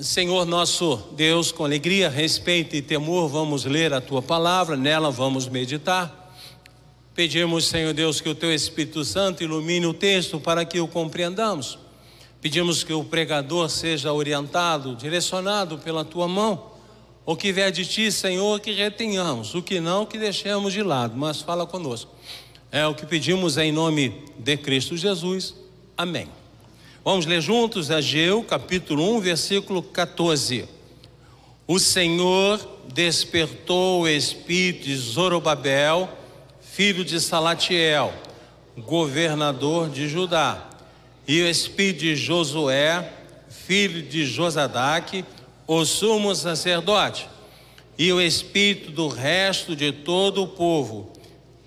Senhor nosso Deus, com alegria, respeito e temor, vamos ler a tua palavra, nela vamos meditar. Pedimos, Senhor Deus, que o teu Espírito Santo ilumine o texto para que o compreendamos. Pedimos que o pregador seja orientado, direcionado pela tua mão. O que vier de ti, Senhor, que retenhamos, o que não, que deixemos de lado, mas fala conosco. É o que pedimos em nome de Cristo Jesus. Amém. Vamos ler juntos Ageu, capítulo 1, versículo 14. O Senhor despertou o espírito de Zorobabel, filho de Salatiel, governador de Judá, e o espírito de Josué, filho de Josadaque, o sumo sacerdote, e o espírito do resto de todo o povo.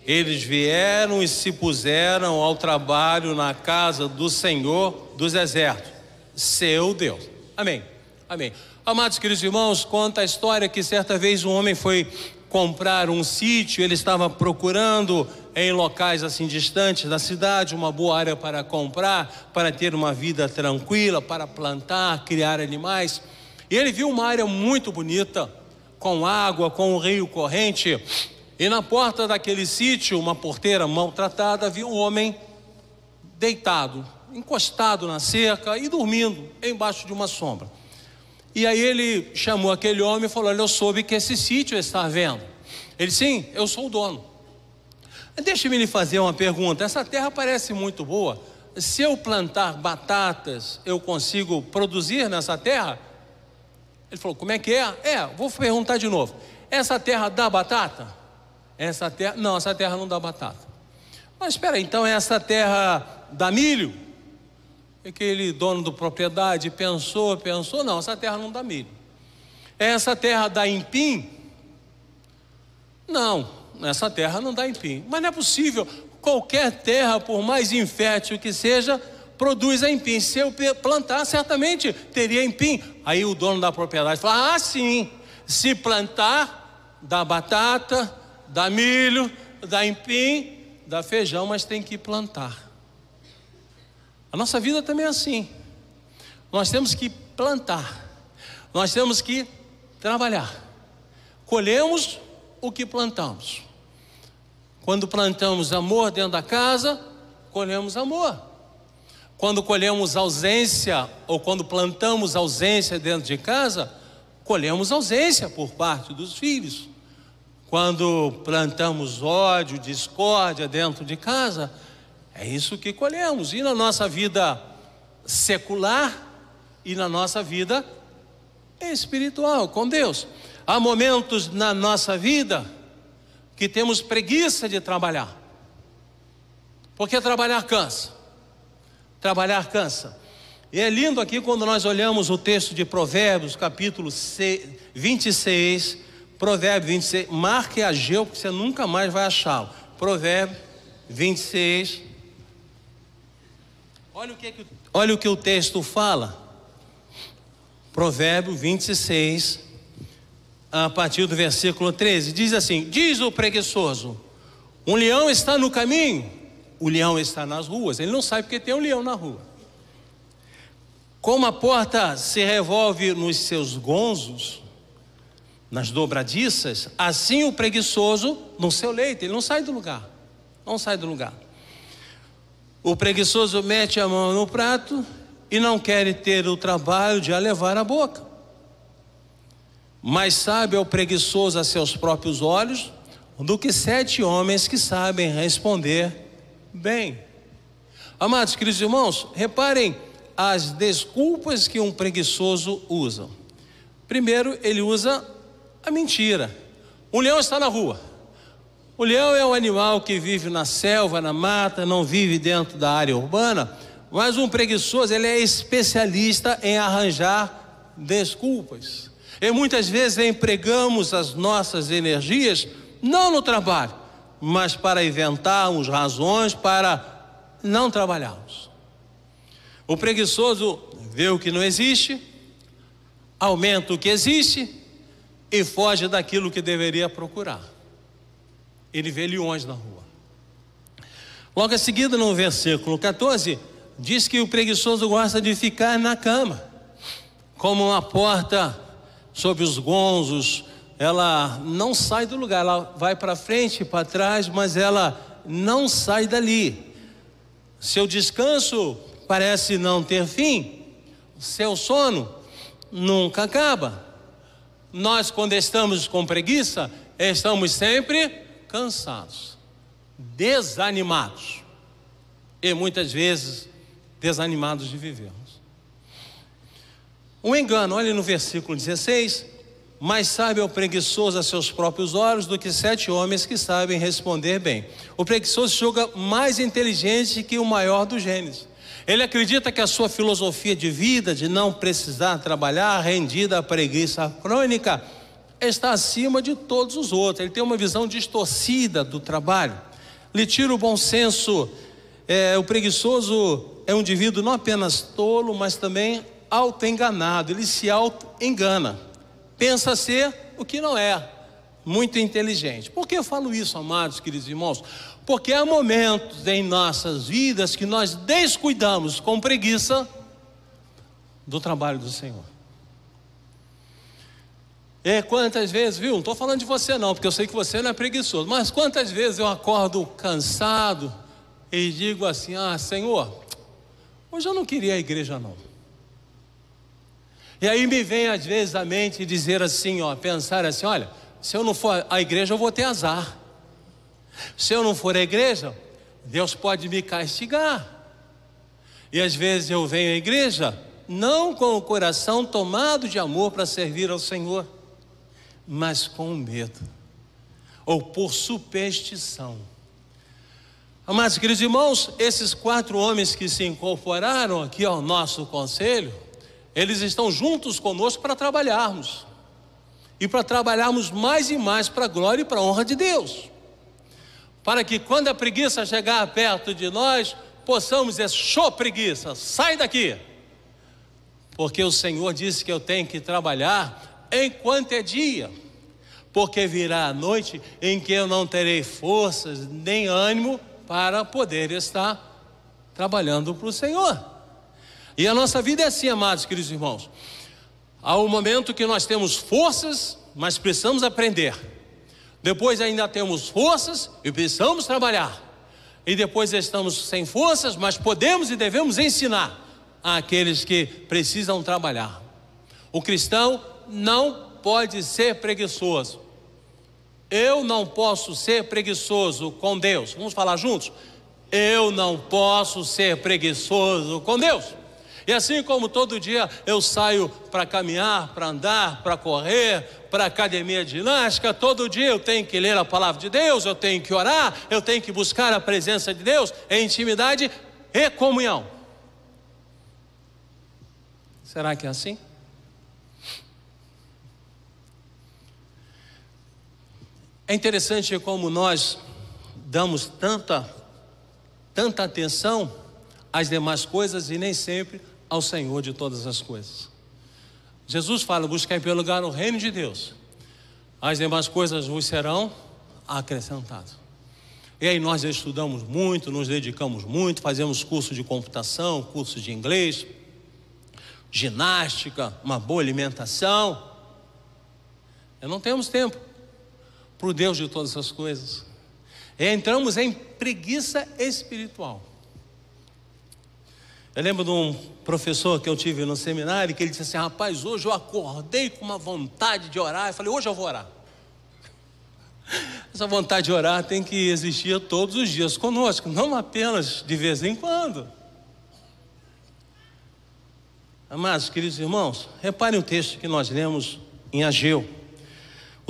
Eles vieram e se puseram ao trabalho na casa do Senhor dos exércitos, seu Deus. Amém. Amém. Amados queridos irmãos, conta a história que certa vez um homem foi comprar um sítio, ele estava procurando em locais assim distantes da cidade uma boa área para comprar, para ter uma vida tranquila, para plantar, criar animais. E ele viu uma área muito bonita, com água, com um rio corrente. E na porta daquele sítio, uma porteira maltratada, viu um homem deitado, encostado na cerca e dormindo embaixo de uma sombra. E aí ele chamou aquele homem e falou: Olha, eu soube que esse sítio está vendo. Ele, sim, eu sou o dono. Deixe-me lhe fazer uma pergunta: essa terra parece muito boa. Se eu plantar batatas, eu consigo produzir nessa terra? Ele falou: Como é que é? É, vou perguntar de novo. Essa terra dá batata? Essa terra, não, essa terra não dá batata. Mas espera, então essa terra dá milho? Aquele dono da propriedade pensou, pensou, não, essa terra não dá milho. Essa terra dá empim? Não, essa terra não dá empim. Mas não é possível, qualquer terra, por mais infértil que seja, produz empim. Se eu plantar, certamente teria empim. Aí o dono da propriedade fala: ah, sim, se plantar, dá batata, dá milho, dá empim, dá feijão, mas tem que plantar. A nossa vida também é assim. Nós temos que plantar, nós temos que trabalhar. Colhemos o que plantamos. Quando plantamos amor dentro da casa, colhemos amor. Quando colhemos ausência, ou quando plantamos ausência dentro de casa, colhemos ausência por parte dos filhos. Quando plantamos ódio, discórdia dentro de casa, é isso que colhemos. E na nossa vida secular e na nossa vida espiritual com Deus. Há momentos na nossa vida que temos preguiça de trabalhar. Porque trabalhar cansa. Trabalhar cansa. E é lindo aqui quando nós olhamos o texto de Provérbios, capítulo 26, Provérbio 26. Marque Ageu, porque você nunca mais vai achá-lo. Provérbio 26, Olha o que, olha o, que o texto fala. Provérbio 26, a partir do versículo 13, diz assim: Diz o preguiçoso: Um leão está no caminho, o leão está nas ruas. Ele não sabe porque tem um leão na rua. Como a porta se revolve nos seus gonzos, nas dobradiças, assim o preguiçoso no seu leito, ele não sai do lugar. Não sai do lugar. O preguiçoso mete a mão no prato e não quer ter o trabalho de a levar à boca. Mais sabe é o preguiçoso a seus próprios olhos do que sete homens que sabem responder bem. Amados queridos irmãos, reparem as desculpas que um preguiçoso usa. Primeiro, ele usa a mentira. Um leão está na rua. O leão é um animal que vive na selva, na mata, não vive dentro da área urbana, mas um preguiçoso, ele é especialista em arranjar desculpas. E muitas vezes empregamos as nossas energias não no trabalho, mas para inventarmos razões para não trabalharmos. O preguiçoso vê o que não existe, aumenta o que existe e foge daquilo que deveria procurar ele vê leões na rua. Logo a seguida, no versículo 14, diz que o preguiçoso gosta de ficar na cama. como uma porta sobre os gonzos, ela não sai do lugar, ela vai para frente, para trás, mas ela não sai dali. Seu descanso parece não ter fim, seu sono nunca acaba. Nós, quando estamos com preguiça, estamos sempre cansados, desanimados e muitas vezes desanimados de vivermos. Um engano, olhe no versículo 16: mais sabe o preguiçoso a seus próprios olhos do que sete homens que sabem responder bem. O preguiçoso julga mais inteligente que o maior dos gênios. Ele acredita que a sua filosofia de vida, de não precisar trabalhar, rendida à preguiça crônica, está acima de todos os outros. Ele tem uma visão distorcida do trabalho. Lhe tira o bom senso. É, o preguiçoso é um indivíduo não apenas tolo, mas também auto-enganado. Ele se auto-engana. Pensa ser o que não é. Muito inteligente. Por que eu falo isso, amados queridos irmãos? Porque há momentos em nossas vidas que nós descuidamos com preguiça do trabalho do Senhor. E quantas vezes, viu? Não estou falando de você não, porque eu sei que você não é preguiçoso, mas quantas vezes eu acordo cansado e digo assim: Ah, Senhor, hoje eu não queria a igreja não. E aí me vem às vezes à mente dizer assim, ó, pensar assim: olha, se eu não for à igreja eu vou ter azar. Se eu não for à igreja, Deus pode me castigar. E às vezes eu venho à igreja não com o coração tomado de amor para servir ao Senhor, mas com medo ou por superstição. Amados queridos irmãos, esses quatro homens que se incorporaram aqui ao nosso conselho, eles estão juntos conosco para trabalharmos e para trabalharmos mais e mais para a glória e para a honra de Deus para que quando a preguiça chegar perto de nós, possamos dizer: show preguiça, sai daqui. Porque o Senhor disse que eu tenho que trabalhar enquanto é dia, porque virá a noite em que eu não terei forças nem ânimo para poder estar trabalhando para o Senhor. E a nossa vida é assim, amados queridos irmãos. Há um momento que nós temos forças, mas precisamos aprender depois ainda temos forças e precisamos trabalhar. E depois estamos sem forças, mas podemos e devemos ensinar àqueles que precisam trabalhar. O cristão não pode ser preguiçoso. Eu não posso ser preguiçoso com Deus. Vamos falar juntos? Eu não posso ser preguiçoso com Deus. E assim como todo dia eu saio para caminhar, para andar, para correr, para academia de ginástica, todo dia eu tenho que ler a palavra de Deus, eu tenho que orar, eu tenho que buscar a presença de Deus em intimidade e comunhão. Será que é assim? É interessante como nós damos tanta, tanta atenção às demais coisas e nem sempre ao Senhor de todas as coisas. Jesus fala: buscar em primeiro lugar o reino de Deus, as demais coisas vos serão acrescentadas. E aí nós estudamos muito, nos dedicamos muito, fazemos curso de computação, curso de inglês, ginástica, uma boa alimentação. E não temos tempo para o Deus de todas as coisas. E entramos em preguiça espiritual. Eu lembro de um professor que eu tive no seminário que ele disse assim: Rapaz, hoje eu acordei com uma vontade de orar. Eu falei: Hoje eu vou orar. Essa vontade de orar tem que existir todos os dias conosco, não apenas de vez em quando. Amados, queridos irmãos, reparem o texto que nós lemos em Ageu.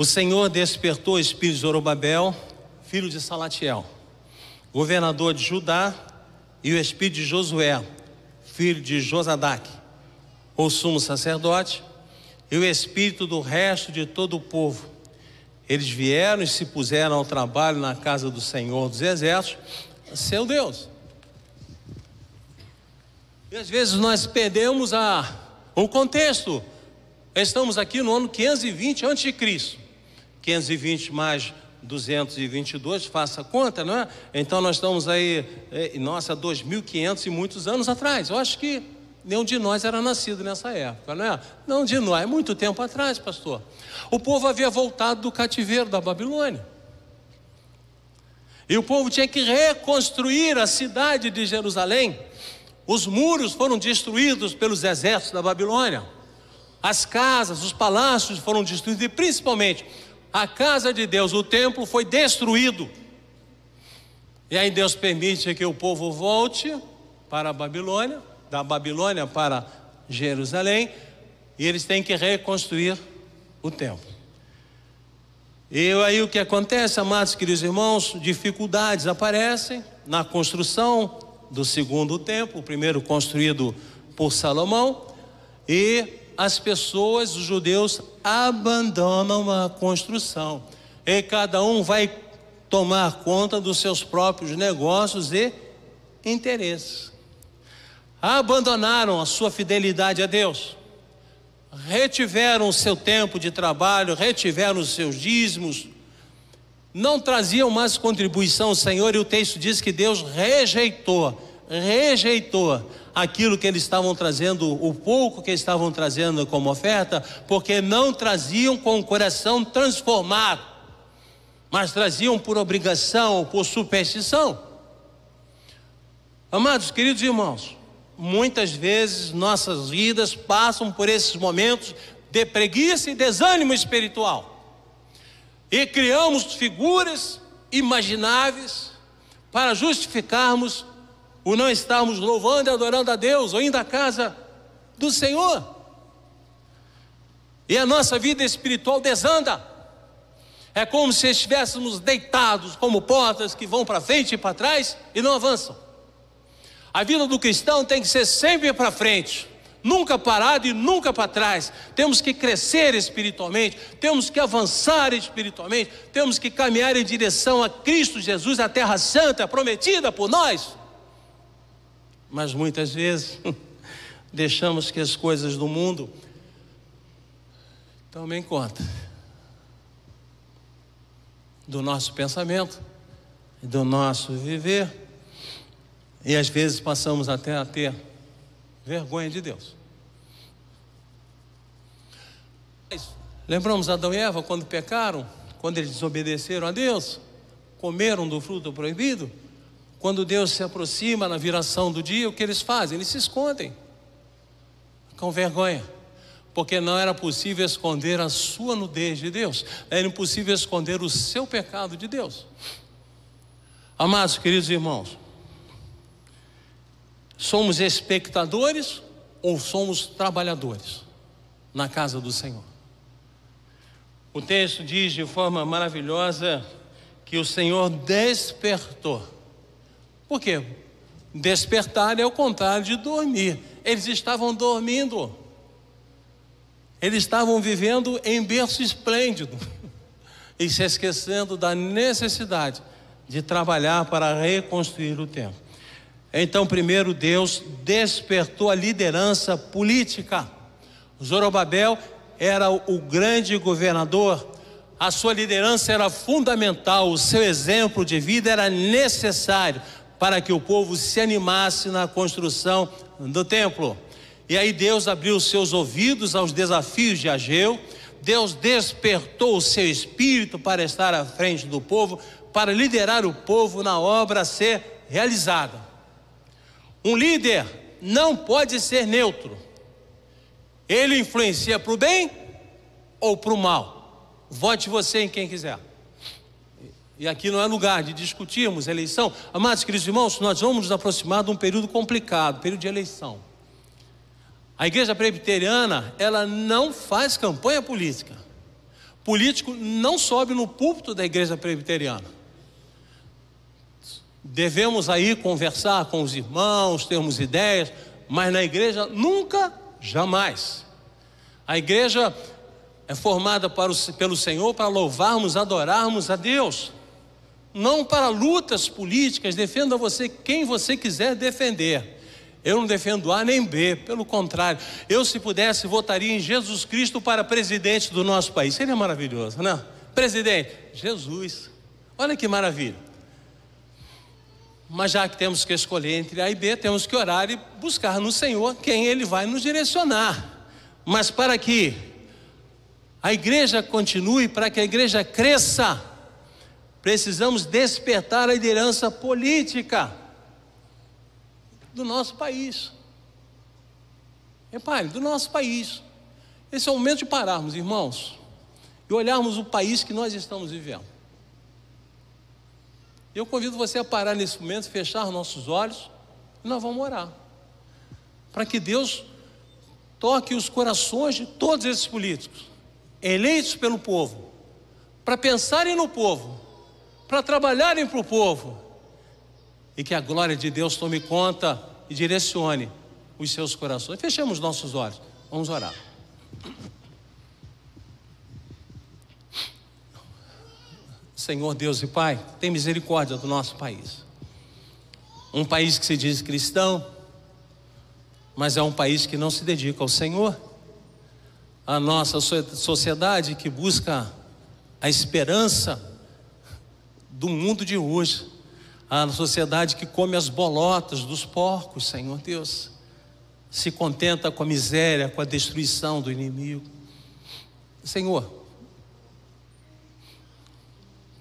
O Senhor despertou o espírito de Zorobabel, filho de Salatiel, governador de Judá, e o espírito de Josué, filho de Josadac, o sumo sacerdote, e o espírito do resto de todo o povo. Eles vieram e se puseram ao trabalho na casa do Senhor dos Exércitos, seu Deus. E às vezes nós perdemos a, o contexto. Estamos aqui no ano 520 a.C. 520 mais 222, faça a conta, não é? Então nós estamos aí, é, nossa, 2.500 e muitos anos atrás. Eu acho que Nenhum de nós era nascido nessa época, não é? Não de nós, é muito tempo atrás, pastor. O povo havia voltado do cativeiro da Babilônia. E o povo tinha que reconstruir a cidade de Jerusalém. Os muros foram destruídos pelos exércitos da Babilônia. As casas, os palácios foram destruídos e principalmente a casa de Deus, o templo foi destruído. E aí Deus permite que o povo volte para a Babilônia, da Babilônia para Jerusalém, e eles têm que reconstruir o templo. E aí o que acontece, amados queridos irmãos, dificuldades aparecem na construção do segundo templo, o primeiro construído por Salomão, e as pessoas, os judeus, abandonam a construção. E cada um vai tomar conta dos seus próprios negócios e interesses. Abandonaram a sua fidelidade a Deus retiveram o seu tempo de trabalho, retiveram os seus dízimos, não traziam mais contribuição ao Senhor, e o texto diz que Deus rejeitou, rejeitou aquilo que eles estavam trazendo, o pouco que estavam trazendo como oferta, porque não traziam com o coração transformado, mas traziam por obrigação, por superstição. Amados queridos irmãos, muitas vezes nossas vidas passam por esses momentos de preguiça e desânimo espiritual. E criamos figuras imagináveis para justificarmos o não estarmos louvando e adorando a Deus ou indo à casa do Senhor. E a nossa vida espiritual desanda. É como se estivéssemos deitados como portas que vão para frente e para trás e não avançam. A vida do cristão tem que ser sempre para frente, nunca parado e nunca para trás. Temos que crescer espiritualmente, temos que avançar espiritualmente, temos que caminhar em direção a Cristo Jesus, a terra santa prometida por nós. Mas muitas vezes deixamos que as coisas do mundo tomem conta do nosso pensamento, do nosso viver e às vezes passamos até a ter vergonha de Deus. Lembramos Adão e Eva quando pecaram, quando eles desobedeceram a Deus, comeram do fruto proibido. Quando Deus se aproxima na viração do dia, o que eles fazem? Eles se escondem com vergonha, porque não era possível esconder a sua nudez de Deus, era impossível esconder o seu pecado de Deus. Amados queridos irmãos, Somos espectadores ou somos trabalhadores na casa do Senhor? O texto diz de forma maravilhosa que o Senhor despertou. Por quê? Despertar é o contrário de dormir. Eles estavam dormindo. Eles estavam vivendo em berço esplêndido e se esquecendo da necessidade de trabalhar para reconstruir o templo. Então, primeiro, Deus despertou a liderança política. Zorobabel era o grande governador, a sua liderança era fundamental, o seu exemplo de vida era necessário para que o povo se animasse na construção do templo. E aí Deus abriu seus ouvidos aos desafios de Ageu, Deus despertou o seu espírito para estar à frente do povo, para liderar o povo na obra a ser realizada. Um líder não pode ser neutro. Ele influencia para o bem ou para o mal. Vote você em quem quiser. E aqui não é lugar de discutirmos eleição. Amados queridos irmãos, nós vamos nos aproximar de um período complicado, período de eleição. A igreja presbiteriana, ela não faz campanha política. Político não sobe no púlpito da igreja presbiteriana. Devemos aí conversar com os irmãos, termos ideias, mas na igreja nunca, jamais. A igreja é formada o, pelo Senhor para louvarmos, adorarmos a Deus, não para lutas políticas. Defenda você quem você quiser defender. Eu não defendo A nem B, pelo contrário, eu, se pudesse, votaria em Jesus Cristo para presidente do nosso país. Seria maravilhoso, né? Presidente, Jesus. Olha que maravilha. Mas já que temos que escolher entre A e B, temos que orar e buscar no Senhor quem Ele vai nos direcionar. Mas para que a igreja continue, para que a igreja cresça, precisamos despertar a liderança política do nosso país. Repare, do nosso país. Esse é o momento de pararmos, irmãos, e olharmos o país que nós estamos vivendo. Eu convido você a parar nesse momento, fechar nossos olhos e nós vamos orar. Para que Deus toque os corações de todos esses políticos, eleitos pelo povo, para pensarem no povo, para trabalharem para o povo, e que a glória de Deus tome conta e direcione os seus corações. Fechemos nossos olhos, vamos orar. Senhor Deus e Pai, tem misericórdia do nosso país. Um país que se diz cristão, mas é um país que não se dedica ao Senhor. A nossa sociedade que busca a esperança do mundo de hoje. A sociedade que come as bolotas dos porcos, Senhor Deus. Se contenta com a miséria, com a destruição do inimigo. Senhor,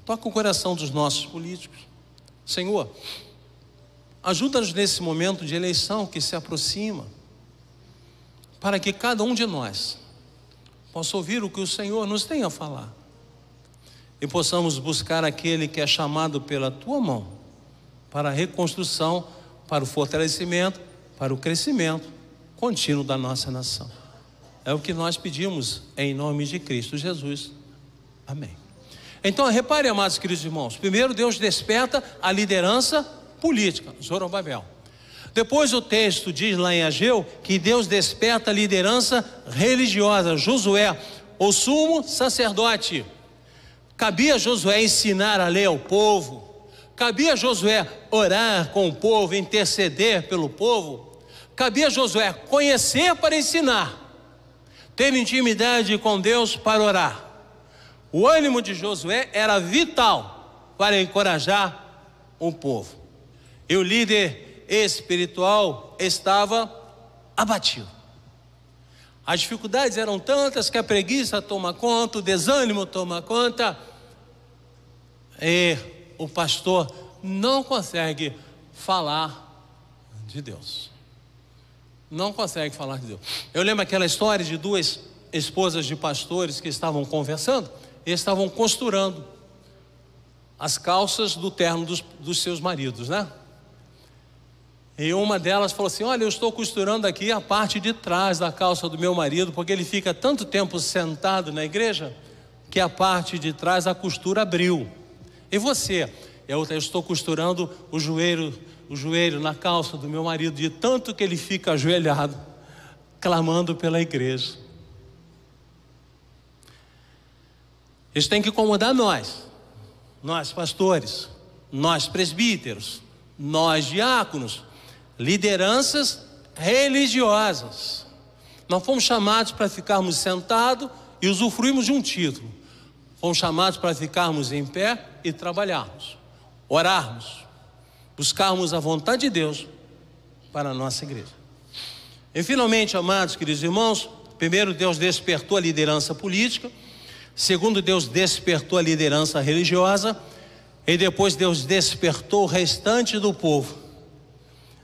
Toca o coração dos nossos políticos. Senhor, ajuda-nos nesse momento de eleição que se aproxima, para que cada um de nós possa ouvir o que o Senhor nos tem a falar e possamos buscar aquele que é chamado pela tua mão para a reconstrução, para o fortalecimento, para o crescimento contínuo da nossa nação. É o que nós pedimos em nome de Cristo Jesus. Amém. Então, repare, amados queridos irmãos: primeiro, Deus desperta a liderança política, Zorobabel. Depois, o texto diz lá em Ageu que Deus desperta a liderança religiosa, Josué, o sumo sacerdote. Cabia Josué ensinar a lei ao povo, cabia Josué orar com o povo, interceder pelo povo, cabia Josué conhecer para ensinar, ter intimidade com Deus para orar. O ânimo de Josué era vital para encorajar o povo. E o líder espiritual estava abatido. As dificuldades eram tantas que a preguiça toma conta, o desânimo toma conta, e o pastor não consegue falar de Deus. Não consegue falar de Deus. Eu lembro aquela história de duas esposas de pastores que estavam conversando eles estavam costurando as calças do terno dos, dos seus maridos, né? E uma delas falou assim: Olha, eu estou costurando aqui a parte de trás da calça do meu marido, porque ele fica tanto tempo sentado na igreja que a parte de trás a costura abriu. E você? Eu, estou costurando o joelho, o joelho na calça do meu marido, de tanto que ele fica ajoelhado, clamando pela igreja. Isso tem que incomodar nós, nós pastores, nós presbíteros, nós diáconos, lideranças religiosas. Nós fomos chamados para ficarmos sentados e usufruirmos de um título. Fomos chamados para ficarmos em pé e trabalharmos, orarmos, buscarmos a vontade de Deus para a nossa igreja. E finalmente, amados queridos irmãos, primeiro Deus despertou a liderança política. Segundo, Deus despertou a liderança religiosa. E depois Deus despertou o restante do povo.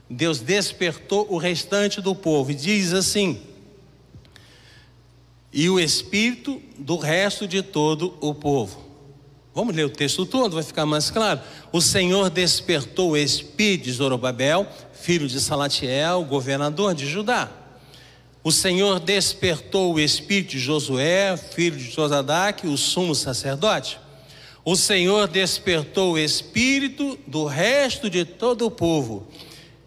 Deus despertou o restante do povo. E diz assim: E o espírito do resto de todo o povo. Vamos ler o texto todo, vai ficar mais claro. O Senhor despertou o espírito de Zorobabel, filho de Salatiel, governador de Judá. O Senhor despertou o espírito de Josué, filho de Josadaque, o sumo sacerdote. O Senhor despertou o espírito do resto de todo o povo.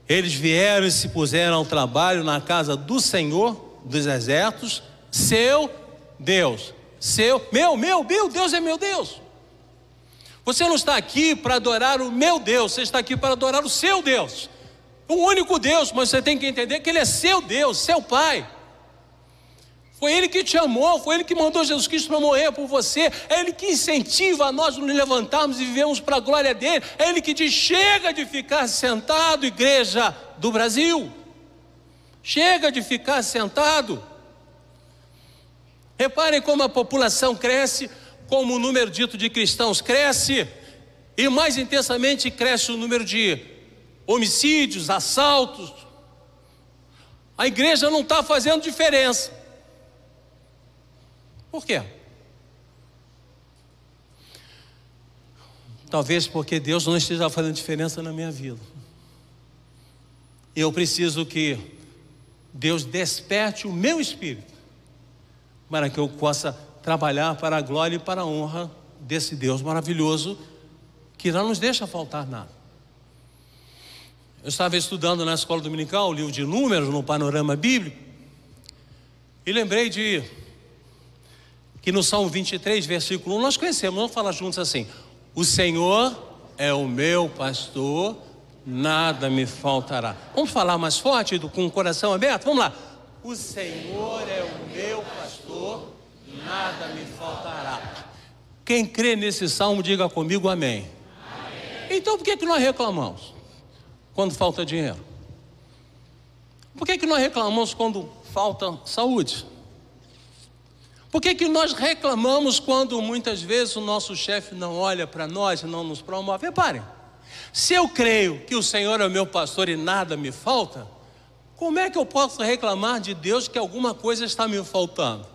Eles vieram e se puseram ao trabalho na casa do Senhor dos exércitos, seu Deus. Seu, meu, meu, meu Deus é meu Deus. Você não está aqui para adorar o meu Deus, você está aqui para adorar o seu Deus o único Deus, mas você tem que entender que Ele é seu Deus, seu Pai. Foi Ele que te amou, foi Ele que mandou Jesus Cristo para morrer por você, é Ele que incentiva a nós nos levantarmos e vivemos para a glória dele, é Ele que diz: chega de ficar sentado, igreja do Brasil, chega de ficar sentado. Reparem como a população cresce, como o número dito de cristãos cresce, e mais intensamente cresce o número de homicídios, assaltos. A igreja não está fazendo diferença. Por quê? Talvez porque Deus não esteja fazendo diferença na minha vida. Eu preciso que Deus desperte o meu espírito para que eu possa trabalhar para a glória e para a honra desse Deus maravilhoso que não nos deixa faltar nada. Eu estava estudando na escola dominical o livro de Números no panorama bíblico e lembrei de que no Salmo 23, versículo 1, nós conhecemos, vamos falar juntos assim: O Senhor é o meu pastor, nada me faltará. Vamos falar mais forte, com o coração aberto? Vamos lá. O Senhor é o meu pastor, nada me faltará. Quem crê nesse salmo, diga comigo amém. amém. Então por que, que nós reclamamos quando falta dinheiro? Por que, que nós reclamamos quando falta saúde? Por que, que nós reclamamos quando muitas vezes o nosso chefe não olha para nós e não nos promove? Reparem, se eu creio que o Senhor é meu pastor e nada me falta, como é que eu posso reclamar de Deus que alguma coisa está me faltando?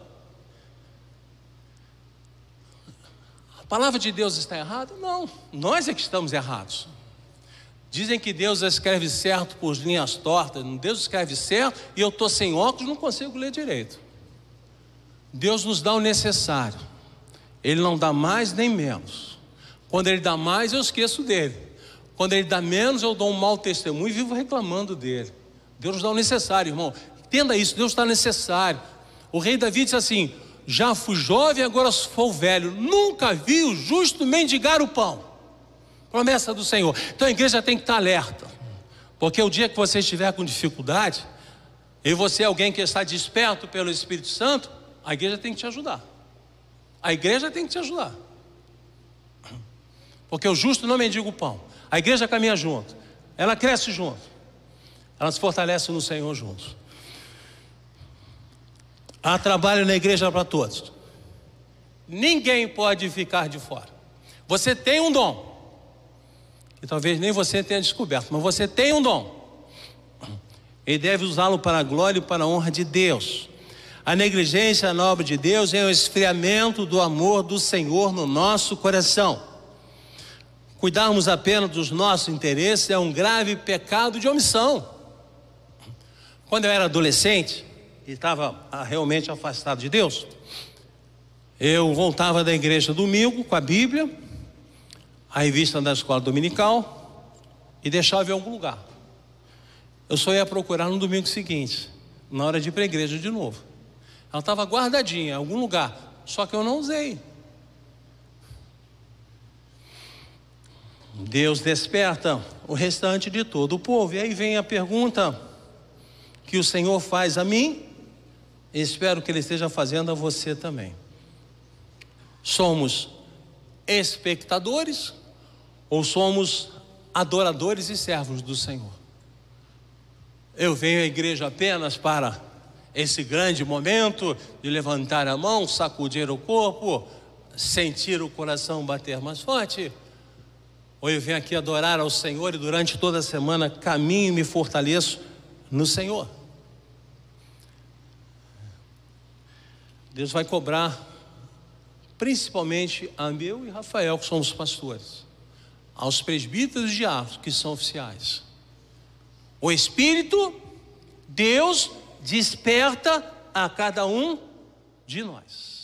A palavra de Deus está errada? Não, nós é que estamos errados. Dizem que Deus escreve certo por linhas tortas, Deus escreve certo e eu estou sem óculos, não consigo ler direito. Deus nos dá o necessário. Ele não dá mais nem menos. Quando Ele dá mais, eu esqueço dele. Quando Ele dá menos, eu dou um mau testemunho e vivo reclamando dele. Deus nos dá o necessário, irmão. Entenda isso, Deus está necessário. O rei Davi disse assim: Já fui jovem, agora sou velho. Nunca vi o justo mendigar o pão. Promessa do Senhor. Então a igreja tem que estar alerta. Porque o dia que você estiver com dificuldade, e você é alguém que está desperto pelo Espírito Santo, a igreja tem que te ajudar. A igreja tem que te ajudar. Porque o justo não mendiga o pão. A igreja caminha junto. Ela cresce junto. Ela se fortalece no Senhor juntos. Há trabalho na igreja para todos. Ninguém pode ficar de fora. Você tem um dom. Que talvez nem você tenha descoberto, mas você tem um dom. E deve usá-lo para a glória e para a honra de Deus. A negligência na obra de Deus é o esfriamento do amor do Senhor no nosso coração. Cuidarmos apenas dos nossos interesses é um grave pecado de omissão. Quando eu era adolescente e estava ah, realmente afastado de Deus, eu voltava da igreja domingo com a Bíblia, a revista da escola dominical e deixava em algum lugar. Eu só ia procurar no domingo seguinte, na hora de ir para a igreja de novo. Ela estava guardadinha em algum lugar, só que eu não usei. Deus desperta o restante de todo o povo. E aí vem a pergunta que o Senhor faz a mim, espero que Ele esteja fazendo a você também. Somos espectadores ou somos adoradores e servos do Senhor? Eu venho à igreja apenas para esse grande momento de levantar a mão, sacudir o corpo, sentir o coração bater mais forte. Ou eu venho aqui adorar ao Senhor e durante toda a semana caminho e me fortaleço no Senhor. Deus vai cobrar, principalmente a meu e Rafael, que somos pastores, aos presbíteros e diáconos, que são oficiais. O Espírito, Deus desperta a cada um de nós.